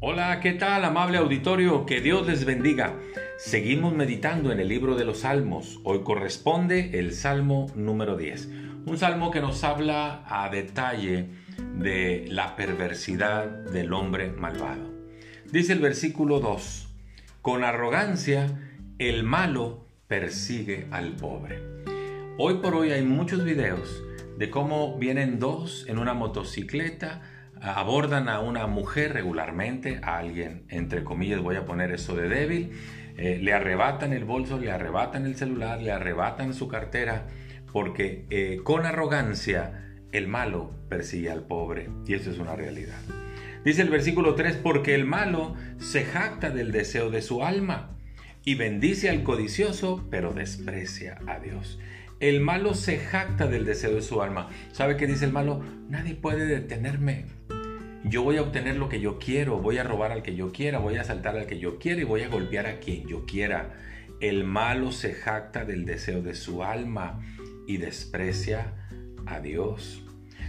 Hola, ¿qué tal amable auditorio? Que Dios les bendiga. Seguimos meditando en el libro de los Salmos. Hoy corresponde el Salmo número 10. Un salmo que nos habla a detalle de la perversidad del hombre malvado. Dice el versículo 2, con arrogancia el malo persigue al pobre. Hoy por hoy hay muchos videos de cómo vienen dos en una motocicleta, abordan a una mujer regularmente, a alguien, entre comillas, voy a poner eso de débil, eh, le arrebatan el bolso, le arrebatan el celular, le arrebatan su cartera, porque eh, con arrogancia el malo persigue al pobre, y eso es una realidad. Dice el versículo 3, porque el malo se jacta del deseo de su alma y bendice al codicioso, pero desprecia a Dios. El malo se jacta del deseo de su alma. ¿Sabe qué dice el malo? Nadie puede detenerme. Yo voy a obtener lo que yo quiero, voy a robar al que yo quiera, voy a asaltar al que yo quiera y voy a golpear a quien yo quiera. El malo se jacta del deseo de su alma y desprecia a Dios.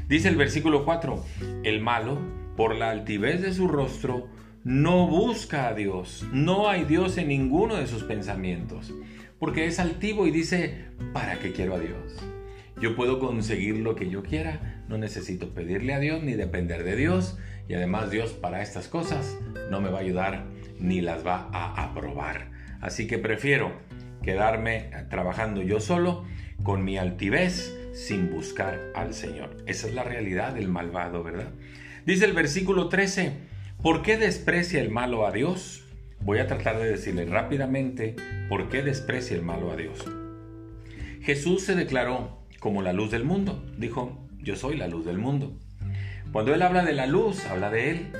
Dice el versículo 4, el malo, por la altivez de su rostro, no busca a Dios, no hay Dios en ninguno de sus pensamientos porque es altivo y dice, ¿para qué quiero a Dios? Yo puedo conseguir lo que yo quiera, no necesito pedirle a Dios ni depender de Dios y además Dios para estas cosas no me va a ayudar ni las va a aprobar. Así que prefiero quedarme trabajando yo solo con mi altivez sin buscar al Señor. Esa es la realidad del malvado, ¿verdad? Dice el versículo 13, ¿por qué desprecia el malo a Dios? Voy a tratar de decirle rápidamente por qué desprecia el malo a Dios. Jesús se declaró como la luz del mundo. Dijo, yo soy la luz del mundo. Cuando él habla de la luz, habla de él.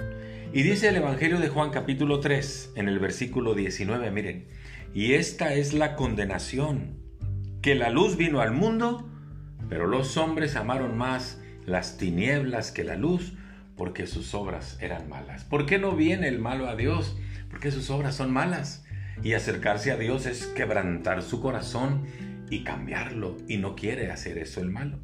Y dice el Evangelio de Juan capítulo 3, en el versículo 19, miren, y esta es la condenación, que la luz vino al mundo, pero los hombres amaron más las tinieblas que la luz, porque sus obras eran malas. ¿Por qué no viene el malo a Dios? porque sus obras son malas. Y acercarse a Dios es quebrantar su corazón y cambiarlo. Y no quiere hacer eso el malo.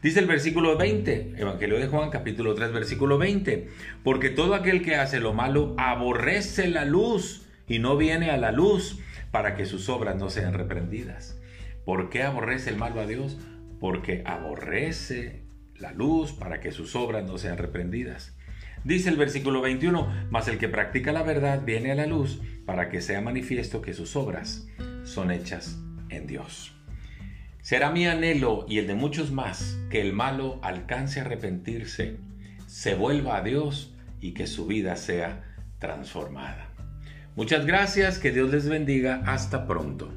Dice el versículo 20, Evangelio de Juan capítulo 3 versículo 20, porque todo aquel que hace lo malo aborrece la luz y no viene a la luz para que sus obras no sean reprendidas. ¿Por qué aborrece el malo a Dios? Porque aborrece la luz para que sus obras no sean reprendidas. Dice el versículo 21, mas el que practica la verdad viene a la luz para que sea manifiesto que sus obras son hechas en Dios. Será mi anhelo y el de muchos más que el malo alcance a arrepentirse, se vuelva a Dios y que su vida sea transformada. Muchas gracias, que Dios les bendiga, hasta pronto.